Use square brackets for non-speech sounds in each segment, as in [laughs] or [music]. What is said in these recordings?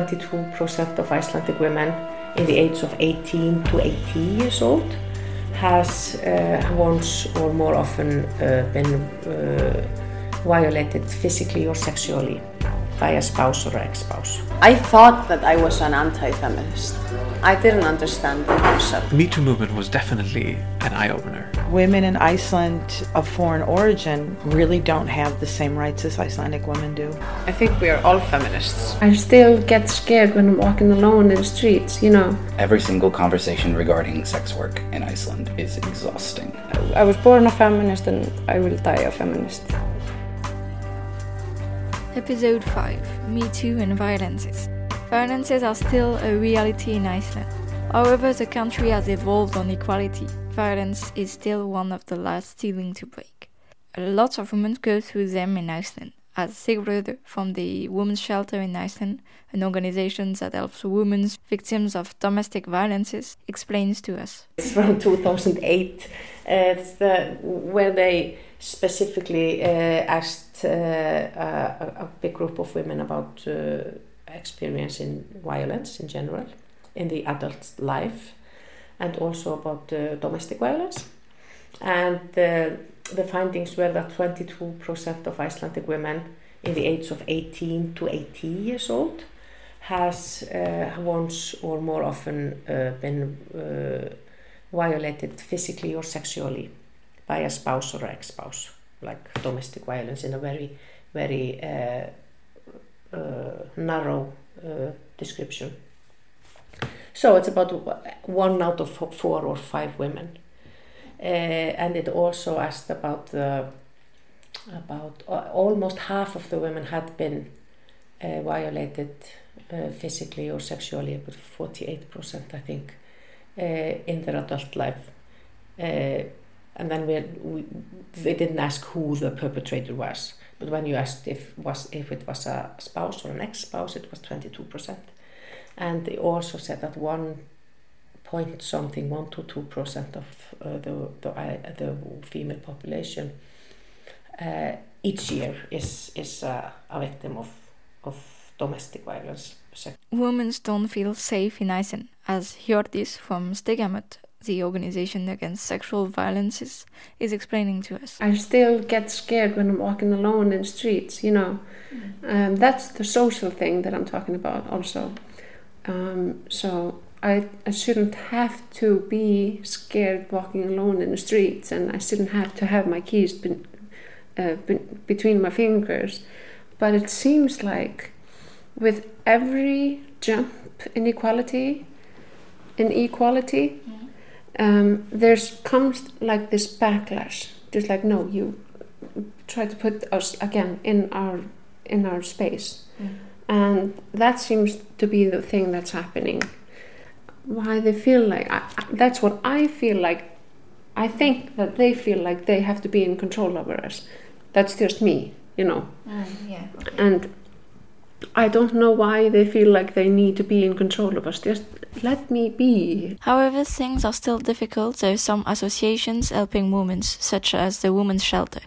22% of Icelandic women in the age of 18 to 80 years old has uh, once or more often uh, been uh, violated physically or sexually by a spouse or ex-spouse. I thought that I was an anti-feminist. I didn't understand the concept. The Me Too movement was definitely an eye-opener. Women in Iceland of foreign origin really don't have the same rights as Icelandic women do. I think we are all feminists. I still get scared when I'm walking alone in the streets, you know. Every single conversation regarding sex work in Iceland is exhausting. I was born a feminist and I will die a feminist. Episode 5 Me Too and Violences. Violences are still a reality in Iceland. However, the country has evolved on equality. Violence is still one of the last ceilings to break. Lots of women go through them in Iceland, as Sigrid from the Women's Shelter in Iceland, an organization that helps women victims of domestic violences, explains to us. It's from 2008. Uh, the, where they specifically uh, asked uh, a, a, big group of women about uh, experiencing violence in general in the adult life and also about domestic violence. And the findings were that 22% of Icelandic women in the age of 18 to 80 years old has uh, once or more often uh, been uh, violated physically or sexually by a spouse or ex-spouse, like domestic violence in a very, very uh, uh, narrow uh, description. So it's about one out of four or five women. Uh, and it also asked about the, about uh, almost half of the women had been uh, violated physically or sexually, about 48% I think, in their adult life. And then we, we they didn't ask who the perpetrator was. But when you asked if was if it was a spouse or an ex-spouse it was 22% and they also said that one point something one to two percent of uh, the the, uh, the female population uh, each year is is uh, a victim of of domestic violence. Women don't feel safe in Iceland, as Hjördís from Stigamot the Organization Against Sexual Violences, is explaining to us. I still get scared when I'm walking alone in the streets, you know. Mm. Um, that's the social thing that I'm talking about also. Um, so I, I shouldn't have to be scared walking alone in the streets and I shouldn't have to have my keys be, uh, be, between my fingers. But it seems like with every jump in equality, in equality, mm um, there's comes like this backlash just like no you try to put us again in our in our space. And that seems to be the thing that's happening why they feel like I, that's what i feel like i think that they feel like they have to be in control over us that's just me you know mm, yeah okay. and I don't know why they feel like they need to be in control of us. Just let me be. However, things are still difficult. There are some associations helping women, such as the Women's Shelter.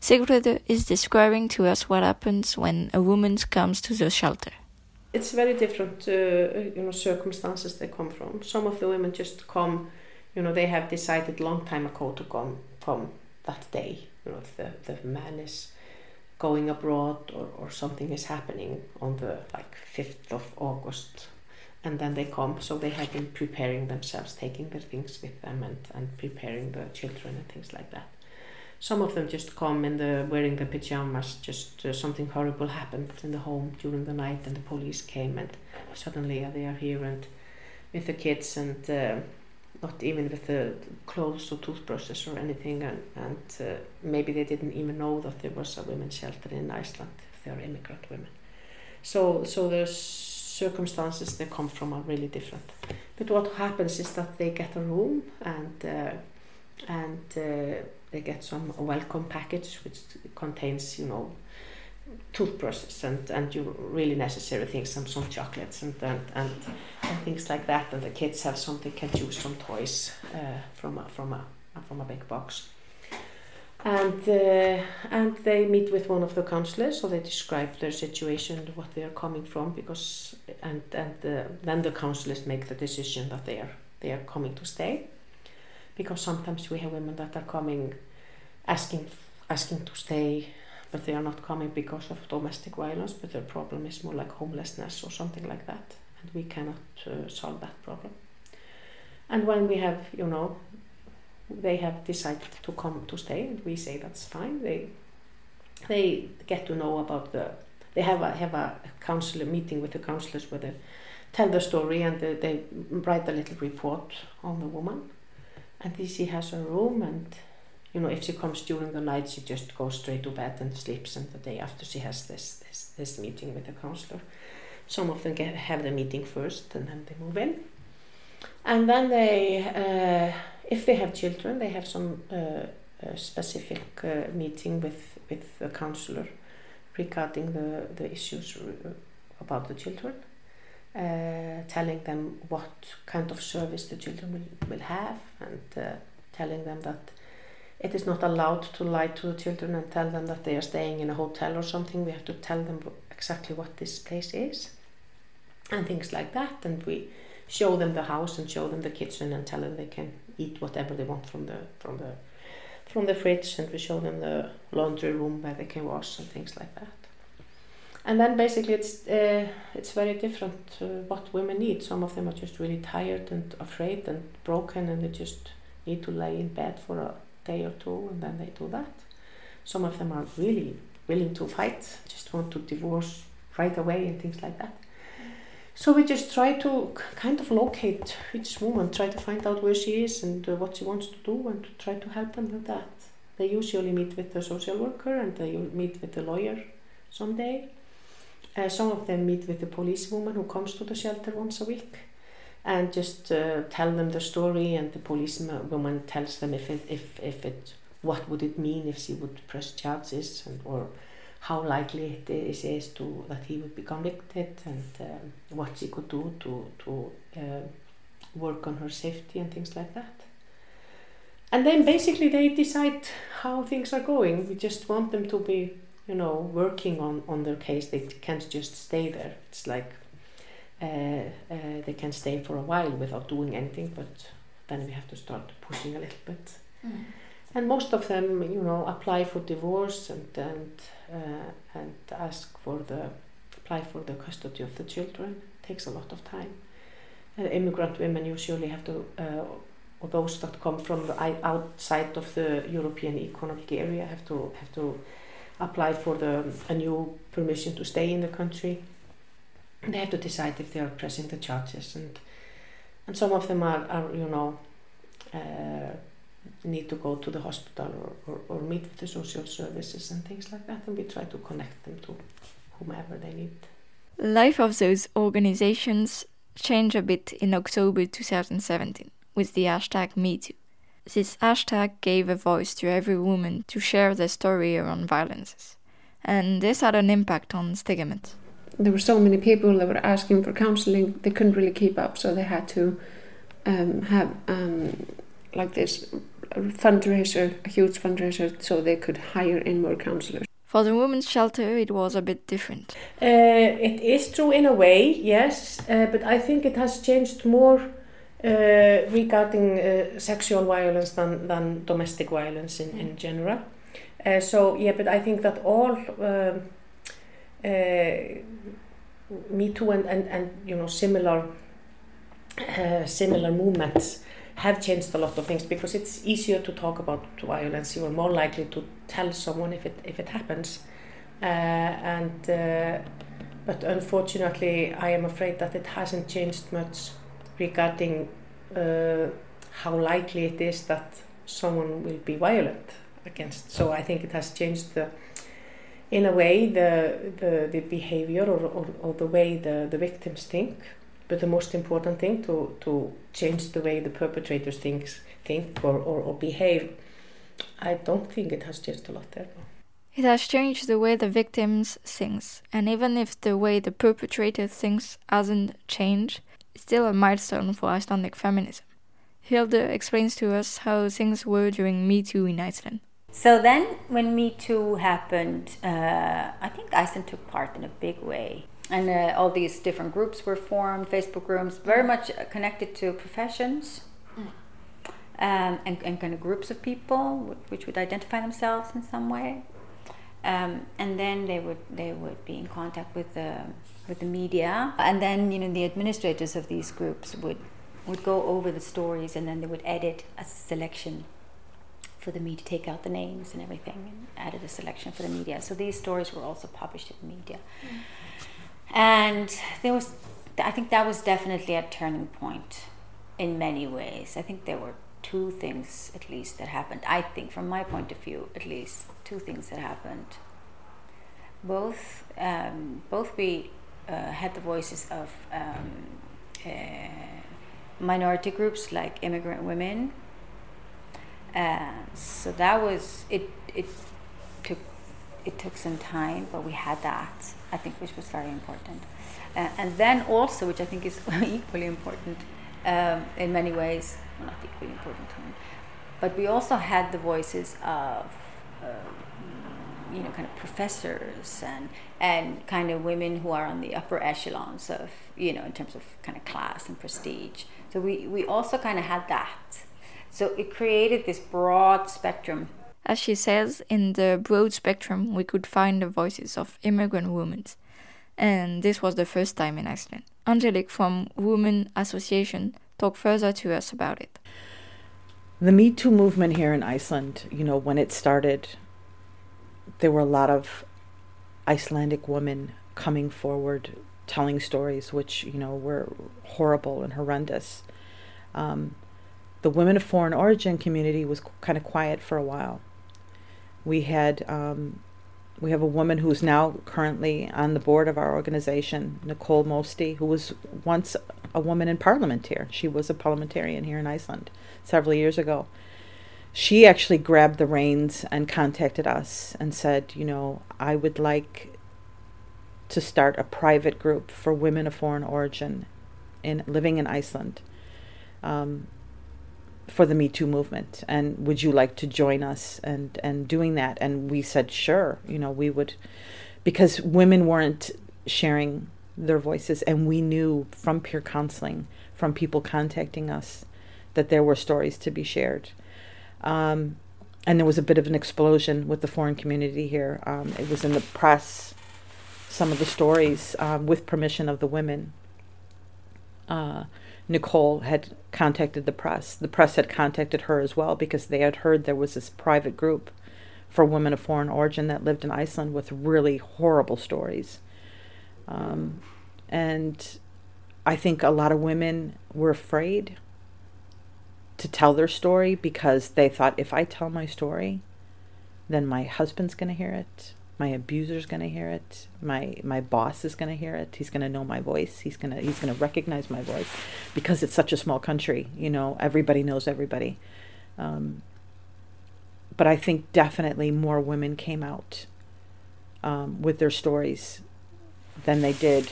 Sigrid is describing to us what happens when a woman comes to the shelter. It's very different, uh, you know, circumstances they come from. Some of the women just come, you know, they have decided long time ago to come, from that day. You know, if the, the man is going abroad or, or something is happening on the like 5th of August and then they come so they have been preparing themselves taking their things with them and, and preparing the children and things like that some of them just come in the wearing the pajamas just uh, something horrible happened in the home during the night and the police came and suddenly they are here and with the kids and uh, not even with the clothes or toothbrushes or anything and, and uh, maybe they didn't even know that there was a women's shelter in Iceland if they are immigrant women. So so the circumstances they come from are really different. But what happens is that they get a room and uh, and uh, they get some welcome package which contains you know toothbrushes and, and you really necessary things, some, some chocolates and, and, and, and things like that. And the kids have something can choose some toys uh, from, a, from, a, from a big box. and uh, and they meet with one of the counselors so they describe their situation what they are coming from because and and then the counselors make the decision that they are they are coming to stay because sometimes we have women that are coming asking asking to stay but they are not coming because of domestic violence but their problem is more like homelessness or something like that and we cannot uh, solve that problem. And when we have you know they have decided to come to stay and we say that's fine. They they get to know about the they have a have a counselor meeting with the counselors where they tell the story and they, they write a little report on the woman and she has a room and you know if she comes during the night she just goes straight to bed and sleeps and the day after she has this this, this meeting with the counselor. Some of them get, have the meeting first and then they move in. And then they uh, if they have children, they have some uh, specific uh, meeting with, with the counselor regarding the, the issues about the children, uh, telling them what kind of service the children will, will have, and uh, telling them that it is not allowed to lie to the children and tell them that they are staying in a hotel or something. We have to tell them exactly what this place is and things like that. And we show them the house and show them the kitchen and tell them they can eat whatever they want from the from the from the fridge and we show them the laundry room where they can wash and things like that and then basically it's uh, it's very different uh, what women need some of them are just really tired and afraid and broken and they just need to lay in bed for a day or two and then they do that some of them are really willing to fight just want to divorce right away and things like that so we just try to kind of locate each woman, try to find out where she is and uh, what she wants to do and to try to help them with that. They usually meet with the social worker and they meet with the lawyer someday. Uh, some of them meet with the policewoman who comes to the shelter once a week and just uh, tell them the story and the policewoman tells them if it, if, if it, what would it mean if she would press charges and, or how likely it is, is to that he would be convicted and um, what she could do to to uh, work on her safety and things like that. And then basically they decide how things are going. We just want them to be, you know, working on, on their case. They can't just stay there. It's like uh, uh, they can stay for a while without doing anything, but then we have to start pushing a little bit. Mm. And most of them, you know, apply for divorce and and uh, and ask for the apply for the custody of the children. It takes a lot of time. Uh, immigrant women usually have to, uh, or those that come from the outside of the European economic area, have to have to apply for the a new permission to stay in the country. They have to decide if they are pressing the charges, and and some of them are, are you know. Uh, need to go to the hospital or, or, or meet with the social services and things like that and we try to connect them to whomever they need. Life of those organizations changed a bit in October 2017 with the hashtag MeToo. This hashtag gave a voice to every woman to share their story around violences, and this had an impact on Stigamot. There were so many people that were asking for counseling, they couldn't really keep up, so they had to um, have um, like this fundraiser, a huge fundraiser, so they could hire in more counselors. For the women's shelter, it was a bit different. Uh, it is true in a way, yes, uh, but I think it has changed more uh, regarding uh, sexual violence than, than domestic violence in, in general. Uh, so, yeah, but I think that all um, uh, Me Too and, and, and you know, similar, similar movements have changed a lot of things because it's easier to talk about violence. You are more likely to tell someone if it if it happens, uh, and uh, but unfortunately, I am afraid that it hasn't changed much regarding uh, how likely it is that someone will be violent against. So I think it has changed the in a way the the, the behavior or, or, or the way the, the victims think but the most important thing to, to change the way the perpetrators thinks, think or, or, or behave, I don't think it has changed a lot there. It has changed the way the victims thinks, and even if the way the perpetrator thinks hasn't changed, still a milestone for Icelandic feminism. Hilde explains to us how things were during Me Too in Iceland. So then, when Me Too happened, uh, I think Iceland took part in a big way. And uh, all these different groups were formed, Facebook groups, very much connected to professions um, and, and kind of groups of people which would identify themselves in some way. Um, and then they would they would be in contact with the with the media, and then you know the administrators of these groups would would go over the stories, and then they would edit a selection for the media, to take out the names and everything, and added a selection for the media. So these stories were also published in the media. Mm. And there was, I think that was definitely a turning point in many ways. I think there were two things at least that happened. I think, from my point of view, at least two things that happened. Both, um, both we had the voices of um, uh, minority groups like immigrant women uh, so that was it. It took it took some time, but we had that. I think which was very important. Uh, and then also, which I think is [laughs] equally important um, in many ways, well, not equally important, to me, but we also had the voices of. Uh, you know, kind of professors and and kind of women who are on the upper echelons of you know in terms of kind of class and prestige. So we we also kind of had that so it created this broad spectrum. As she says, in the broad spectrum, we could find the voices of immigrant women. And this was the first time in Iceland. Angelique from Women Association talked further to us about it. The Me Too movement here in Iceland, you know, when it started, there were a lot of Icelandic women coming forward telling stories which, you know, were horrible and horrendous. Um, the women of foreign origin community was kind of quiet for a while. We had um, we have a woman who's now currently on the board of our organization, Nichole Mosty, who was once a woman in parliament here. She was a parliamentarian here in Iceland several years ago. She actually grabbed the reins and contacted us and said, you know, I would like to start a private group for women of foreign origin in living in Iceland. Um, for the Me Too movement, and would you like to join us and and doing that? And we said sure. You know, we would, because women weren't sharing their voices, and we knew from peer counseling, from people contacting us, that there were stories to be shared. Um, and there was a bit of an explosion with the foreign community here. Um, it was in the press, some of the stories um, with permission of the women. Uh, Nichole had contacted the press. The press had contacted her as well because they had heard there was this private group for women of foreign origin that lived in Iceland with really horrible stories. Um, and I think a lot of women were afraid to tell their story because they thought if I tell my story, then my husband's going to hear it my abuser's going to hear it my my boss is going to hear it he's going to know my voice he's going to he's going to recognize my voice because it's such a small country you know everybody knows everybody. Um, but i think definitely more women came out um, with their stories than they did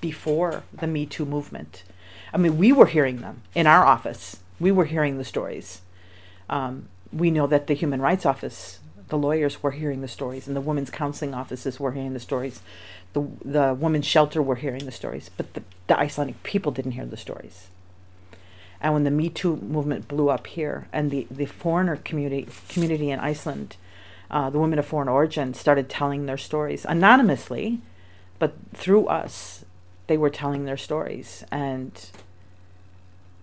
before the me too movement. I mean we were hearing them in our office we were hearing the stories um, we know that the human rights office the lawyers were hearing the stories, and the women's counseling offices were hearing the stories. The the women's shelter were hearing the stories, but the, the Icelandic people didn't hear the stories. And when the Me Too movement blew up here, and the, the foreigner community community in Iceland, uh, the women of foreign origin started telling their stories anonymously, but through us, they were telling their stories, and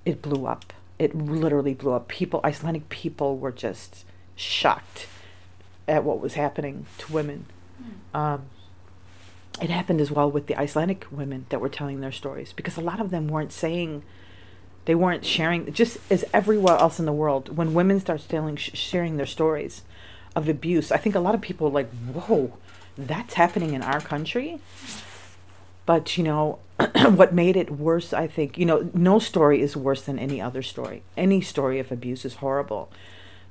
it blew up. It literally blew up. People, Icelandic people, were just shocked at what was happening to women. Um, it happened as well with the Icelandic women that were telling their stories because a lot of them weren't saying, they weren't sharing, just as everywhere else in the world, when women start telling, sh- sharing their stories of abuse, I think a lot of people are like, whoa, that's happening in our country. But, you know, [clears throat] what made it worse, I think, you know, no story is worse than any other story. Any story of abuse is horrible.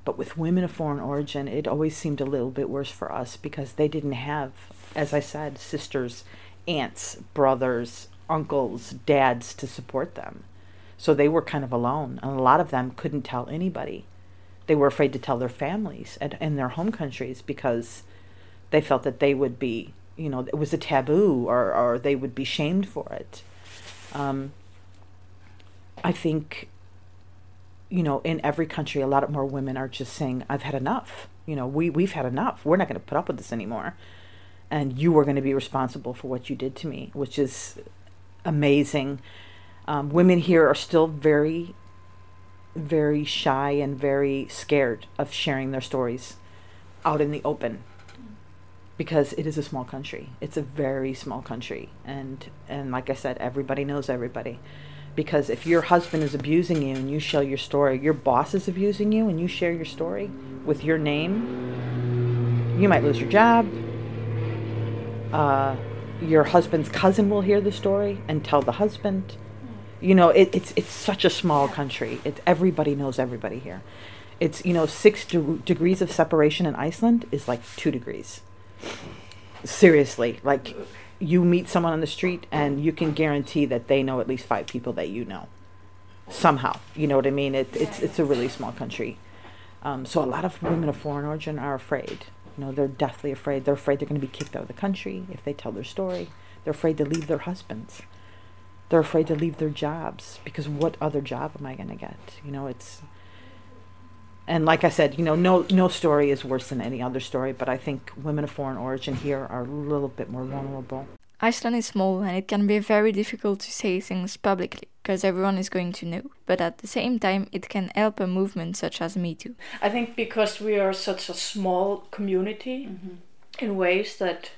But with women of foreign origin, it always seemed a little bit worse for us because they didn't have, as I said, sisters, aunts, brothers, uncles, dads to support them. So they were kind of alone. And a lot of them couldn't tell anybody they were afraid to tell their families and in their home countries because they felt that they would be, you know, it was a taboo or, or they would be shamed for it. Um, I think, you know, in every country, a lot of more women are just saying, I've had enough. You know, we, we've had enough. We're not going to put up with this anymore. And you are going to be responsible for what you did to me, which is amazing. Um, women here are still very, very shy and very scared of sharing their stories out in the open because it is a small country. It's a very small country, and and like I said, everybody knows everybody. Because if your husband is abusing you and you share your story, your boss is abusing you and you share your story with your name, you might lose your job. Uh, your husband's cousin will hear the story and tell the husband. You know, it, it's it's such a small country. It everybody knows everybody here. It's you know six de- degrees of separation in Iceland is like two degrees seriously like you meet someone on the street and you can guarantee that they know at least five people that you know. Somehow you know what i mean? It, it's it's a really small country. Um, so a lot of women of foreign origin are afraid. You know they're deathly afraid. They're afraid they're going to be kicked out of the country if they tell their story. They're afraid to leave their husbands. They're afraid to leave their jobs because what other job am i going to get? You know it's and like I said, you know, no no story is worse than any other story, but I think women of foreign origin here are a little bit more vulnerable. Iceland is small and it can be very difficult to say things publicly because everyone is going to know. But at the same time, it can help a movement such as Me Too. I think because we are such a small community mm-hmm. in ways that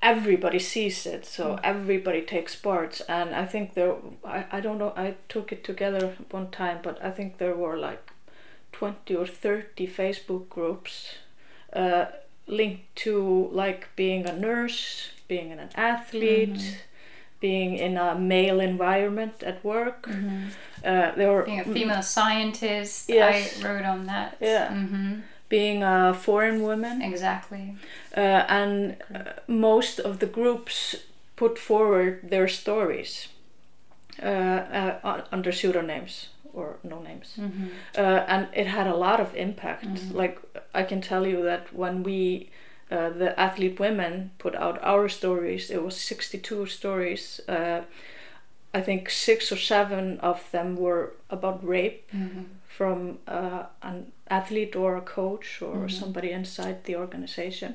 everybody sees it, so mm-hmm. everybody takes part. And I think there, I, I don't know, I took it together one time, but I think there were like 20 or 30 Facebook groups uh, linked to like being a nurse, being an athlete, mm-hmm. being in a male environment at work. Mm-hmm. Uh, there were being a female scientist. Yes. I wrote on that. Yeah. Mm-hmm. Being a foreign woman. Exactly. Uh, and uh, most of the groups put forward their stories uh, uh, under pseudonyms or no names mm-hmm. uh, and it had a lot of impact mm-hmm. like i can tell you that when we uh, the athlete women put out our stories it was 62 stories uh, i think six or seven of them were about rape mm-hmm. from uh, an athlete or a coach or mm-hmm. somebody inside the organization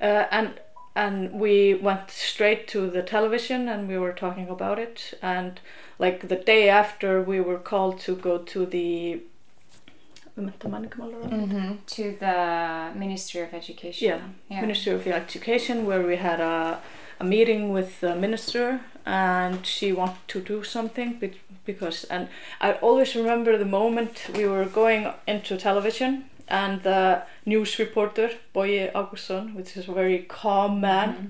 uh, and and we went straight to the television and we were talking about it and like the day after we were called to go to the mm-hmm. to the Ministry of Education. Yeah, yeah, Ministry of Education, where we had a, a meeting with the minister, and she wanted to do something because, and I always remember the moment we were going into television, and the news reporter Bogi Augustsson, which is a very calm man. Mm-hmm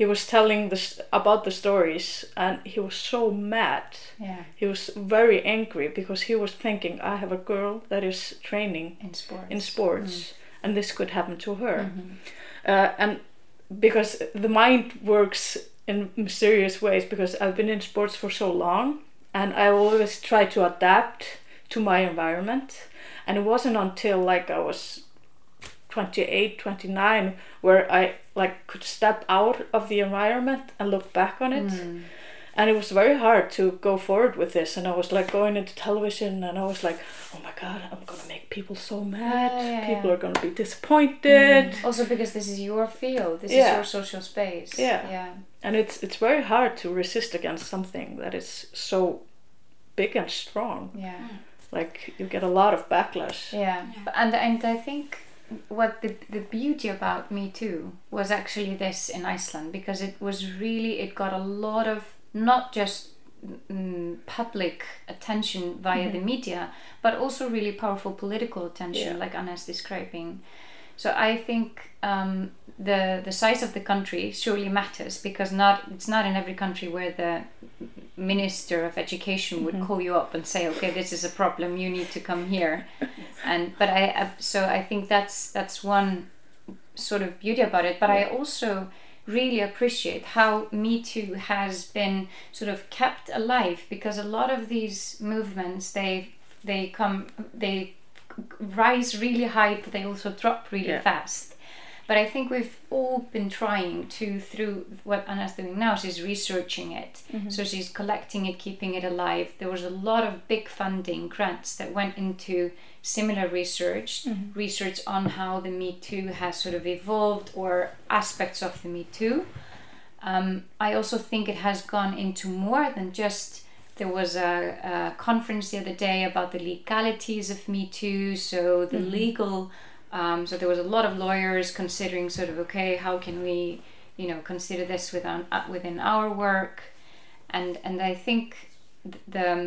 he was telling this about the stories and he was so mad. Yeah. He was very angry because he was thinking i have a girl that is training in sports. in sports mm. and this could happen to her. Mm-hmm. uh, and because the mind works in mysterious ways because i've been in sports for so long and i always try to adapt to my environment. And it wasn't until like i was 28 29 where i like could step out of the environment and look back on it. Mm. and it was very hard to go forward with this and i was like going into television and i was like oh my god i'm gonna make people so mad. Yeah, yeah, people yeah. are gonna be disappointed. Mm. also because this is your field. This is your social space. Yeah. Yeah. And it's it's very hard to resist against something that is so big and strong. Yeah. Like you get a lot of backlash. Yeah, and and i think what the the beauty about Me Too was actually this in Iceland because it was really it got a lot of not just mm, public attention via mm-hmm. the media but also really powerful political attention yeah. like Anna's describing so I think um, the the size of the country surely matters because not it's not in every country where the minister of education would mm-hmm. call you up and say, "Okay, this is a problem. You need to come here." and but I so I think that's that's one sort of beauty about it. But yeah. I also really appreciate how Me Too has been sort of kept alive because a lot of these movements they they come they rise really high, but they also drop really Yeah. fast. But I think we've all been trying to, through what Anna's doing now, she's researching it. Mhm. So she's collecting it, keeping it alive. There was a lot of big funding grants that went into similar research, Mhm. research on how the Me Too has sort of evolved or aspects of the Me Too. Um, I also think it has gone into more than just. There was a, a conference the other day about the legalities of Me Too, so the Mhm. legal. Um, so there was a lot of lawyers considering sort of okay, how can we, you know, consider this within uh, within our work, and and I think th- the um,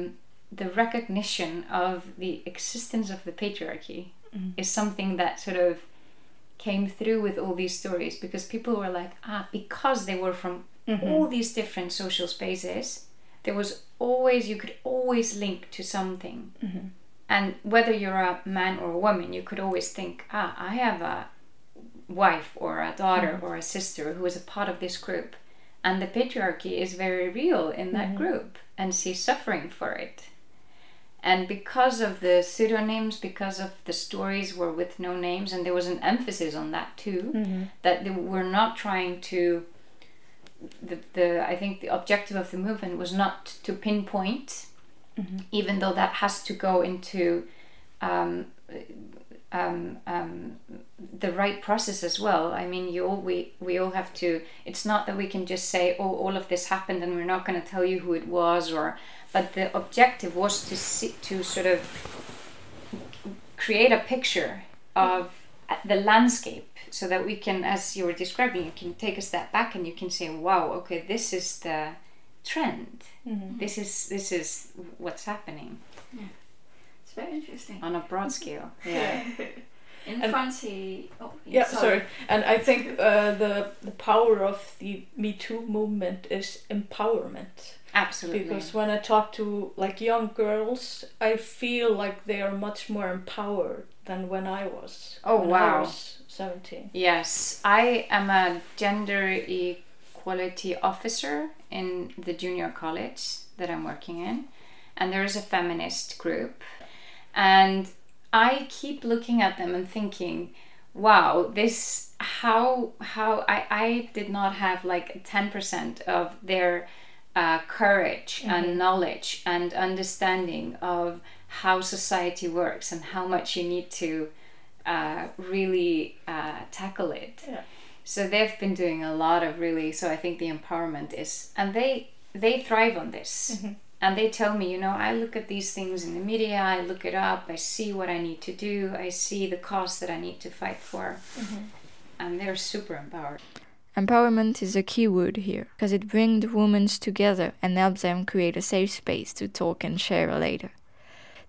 the recognition of the existence of the patriarchy Mhm. is something that sort of came through with all these stories because people were like ah because they were from Mhm. all these different social spaces there was always you could always link to something Mhm. and whether you're a man or a woman you could always think ah i have a wife or a daughter Mhm. or a sister who is a part of this group and the patriarchy is very real in that Mhm. group and she's suffering for it and because of the pseudonyms because of the stories were with no names and there was an emphasis on that too Mhm. that they were not trying to the, the i think the objective of the movement was not to pinpoint Mhm. even though that has to go into um, um, um, the right process as well. I mean, you all we we all have to. It's not that we can just say, "Oh, all of this happened," and we're not going to tell you who it was, or. But the objective was to see, to sort of create a picture of the landscape, so that we can, as you were describing, you can take a step back and you can say, "Wow, okay, this is the trend. Mhm. This is this is what's happening." Yeah it's very interesting. on a broad scale. [laughs] Yeah. In And- France, he. Oh, Yeah, sorry. And I think [laughs] uh, the the power of the Me Too movement is empowerment. Absolutely. Because when I talk to like young girls, I feel like they are much more empowered than when I was. Oh, when wow. I was seventeen. Yes, I am a gender equality officer in the junior college that I'm working in, and there is a feminist group, and I keep looking at them and thinking, wow, this how how I I did not have like ten percent of their uh, courage Mhm. and knowledge and understanding of how society works and how much you need to uh, really uh, tackle it. Yeah. So they've been doing a lot of really. So I think the empowerment is, and they they thrive on this. Mhm. And they tell me, you know, I look at these things in the media, I look it up, I see what I need to do, I see the cause that I need to fight for, Mhm. and they're super empowered. Empowerment is a key word here, because it brings the women together and helps them create a safe space to talk and share later.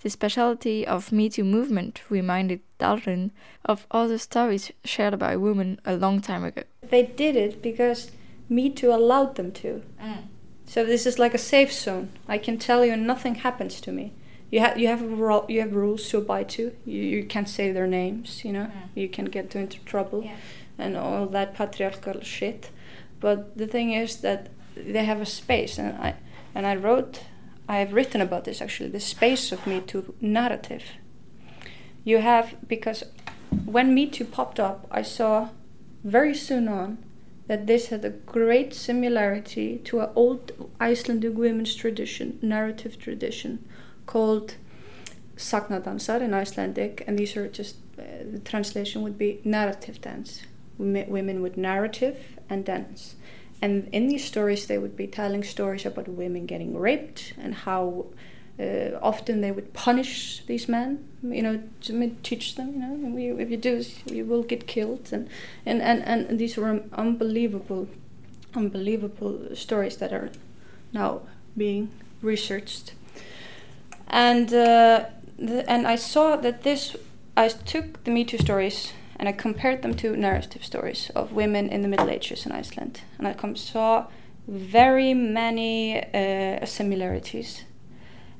The specialty of Me Too movement reminded Darren of other stories shared by women a long time ago. They did it because Me Too allowed them to. Mm. So this is like a safe zone. I can tell you nothing happens to me. You have you have a ru- you have rules to abide to. You, you can't say their names. You know mm. you can get into trouble, and all that patriarchal shit. But the thing is that they have a space, and I and I wrote, I have written about this actually. The space of Me Too narrative. You have because when Me Too popped up, I saw very soon on that this had a great similarity to an old Icelandic women's tradition, narrative tradition, called sagnadansar in Icelandic, and these are just uh, the translation would be narrative dance. Wome- Women would narrative and dance, and in these stories they would be telling stories about women getting raped and how. Uh, often they would punish these men, you know, to teach them, you know, if you do this, you will get killed, and and and, and these were unbelievable, unbelievable stories that are now being researched. And uh, the, and I saw that this, I took the Me Too stories and I compared them to narrative stories of women in the Middle Ages in Iceland, and I saw very many uh, similarities.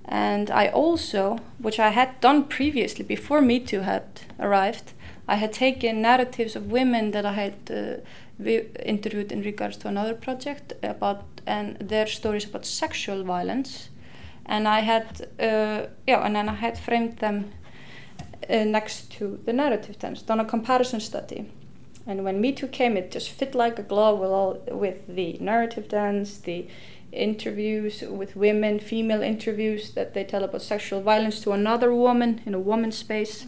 And I also, which I had done previously before Me Too had arrived, I had taken narratives of women that I had uh, vi- interviewed in regards to another project about and their stories about sexual violence, and I had uh, yeah, and then I had framed them uh, next to the narrative dance, done a comparison study. And when Me Too came, it just fit like a glove with all with the narrative dance, the interviews with women, female interviews that they tell about sexual violence to another woman in a woman's space,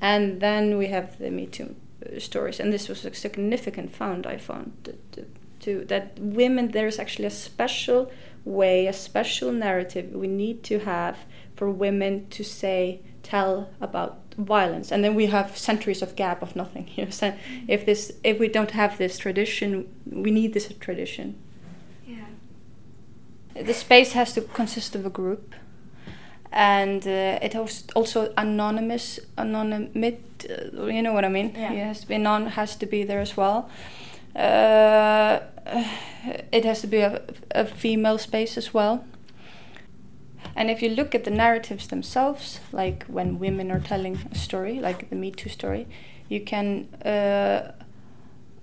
and then we have the Me Too uh, stories. And this was a significant found I found to, to that women there's actually a special way, a special narrative we need to have for women to say, tell about violence and then we have centuries of gap of nothing you [laughs] know so if this if we don't have this tradition we need this tradition. Yeah. the space has to consist of a group and uh, it was also anonymous anonymit uh, you know what i mean? Yeah. it has to be non has to be there as well. Uh, it has to be a, a female space as well and if you look at the narratives themselves, like when women are telling a story, like the Me Too story, you can uh,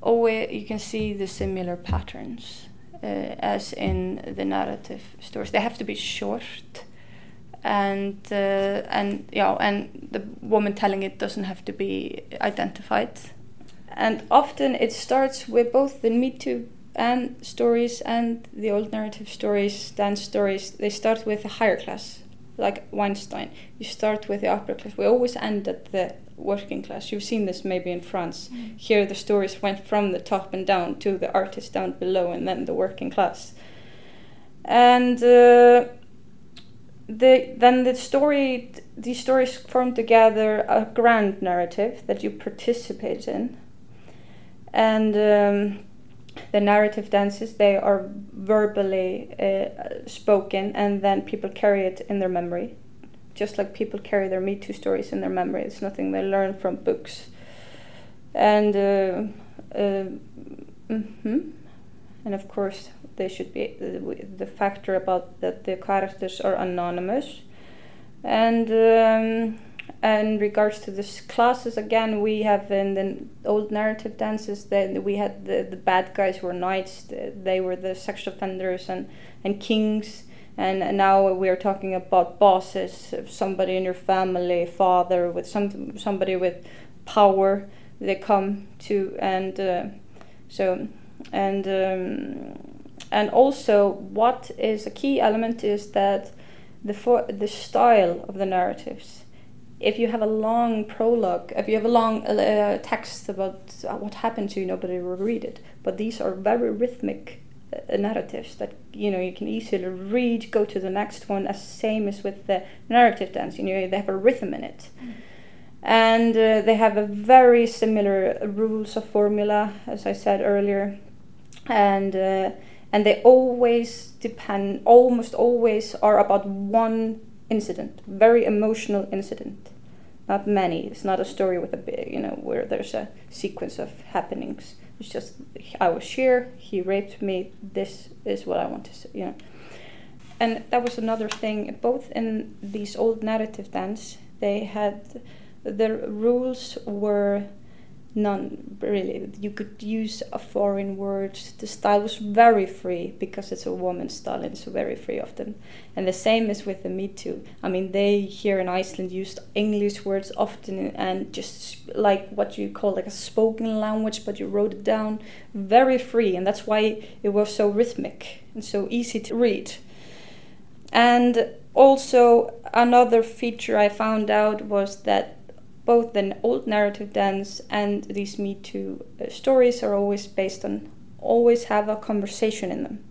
always you can see the similar patterns uh, as in the narrative stories. They have to be short, and uh, and yeah, and the woman telling it doesn't have to be identified. And often it starts with both the Me Too and stories and the old narrative stories, dance stories, they start with a higher class, like Weinstein. You start with the upper class. We always end at the working class. You've seen this maybe in France. Mm. Here the stories went from the top and down to the artist down below and then the working class. And uh, the then the story these stories form together a grand narrative that you participate in. And um, the narrative dances they are verbally uh, spoken and then people carry it in their memory. Just like people carry their me too stories in their memory. It's nothing they learn from books. And uh, uh, mhm. and of course they should be the, the factor about that the characters are anonymous. And um, in regards to the classes again we have in the old narrative dances that we had the, the bad guys were knights they were the sex offenders and, and kings. And now we are talking about bosses somebody in your family father with some somebody with power they come to and uh, so and um, and also what is a key element is that the for the style of the narratives if you have a long prologue, if you have a long uh, text about uh, what happened to you, nobody will read it. But these are very rhythmic uh, narratives that you know you can easily read, go to the next one. As same as with the narrative dance, you know they have a rhythm in it, and uh, they have a very similar rules of formula, as I said earlier, and uh, and they always depend, almost always are about one incident, very emotional incident. Not many. It's not a story with a big, you know, where there's a sequence of happenings. It's just I was here, he raped me. This is what I want to say, you know. And that was another thing. Both in these old narrative dance, they had the rules were none really. You could use a foreign word. The style was very free because it's a woman's style and it's very free often. And the same is with the Me Too. I mean, they here in Iceland used English words often and just like what you call like a spoken language, but you wrote it down very free. And that's why it was so rhythmic and so easy to read. And also, another feature I found out was that both the old narrative dance and these Me Too uh, stories are always based on always have a conversation in them.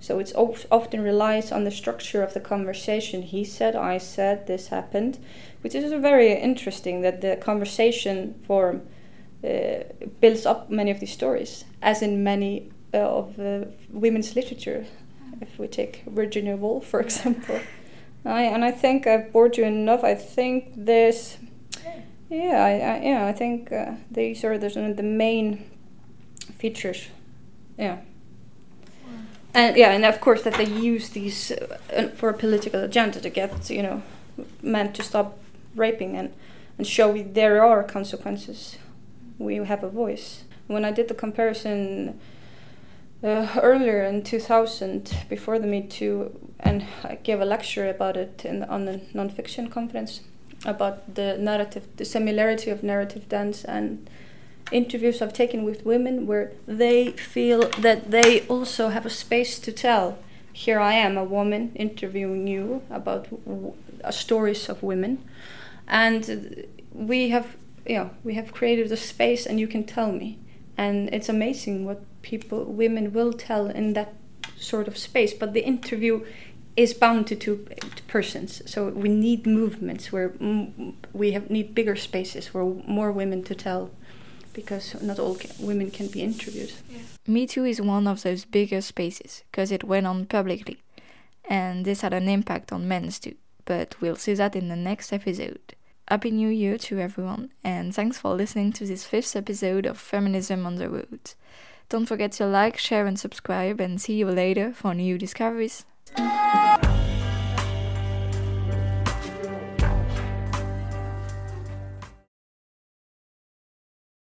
So it's often relies on the structure of the conversation. He said, I said, this happened, which is very interesting that the conversation form uh, builds up many of these stories, as in many uh, of uh, women's literature. If we take Virginia Woolf, for [laughs] example. I, and I think I've bored you enough. I think this yeah, I, I yeah, I think uh, these are the, the main features. Yeah. And yeah, and of course that they use these uh, for a political agenda to get you know men to stop raping and and show there are consequences. We have a voice. When I did the comparison uh, earlier in 2000, before the Me Too, and I gave a lecture about it in, on the nonfiction conference, about the narrative, the similarity of narrative dance and interviews I've taken with women where they feel that they also have a space to tell. Here I am, a woman interviewing you about uh, stories of women, and we have, you know, we have created a space, and you can tell me, and it's amazing what people, women will tell in that sort of space. But the interview is bound to two persons, so we need movements where we have need bigger spaces where more women to tell because not all ca- women can be interviewed. Me Too is one of those bigger spaces because it went on publicly, and this had an impact on men's too. But we'll see that in the next episode. Happy New Year to everyone, and thanks for listening to this fifth episode of Feminism on the Road. Don't forget to like, share, and subscribe, and see you later for new discoveries. Oh!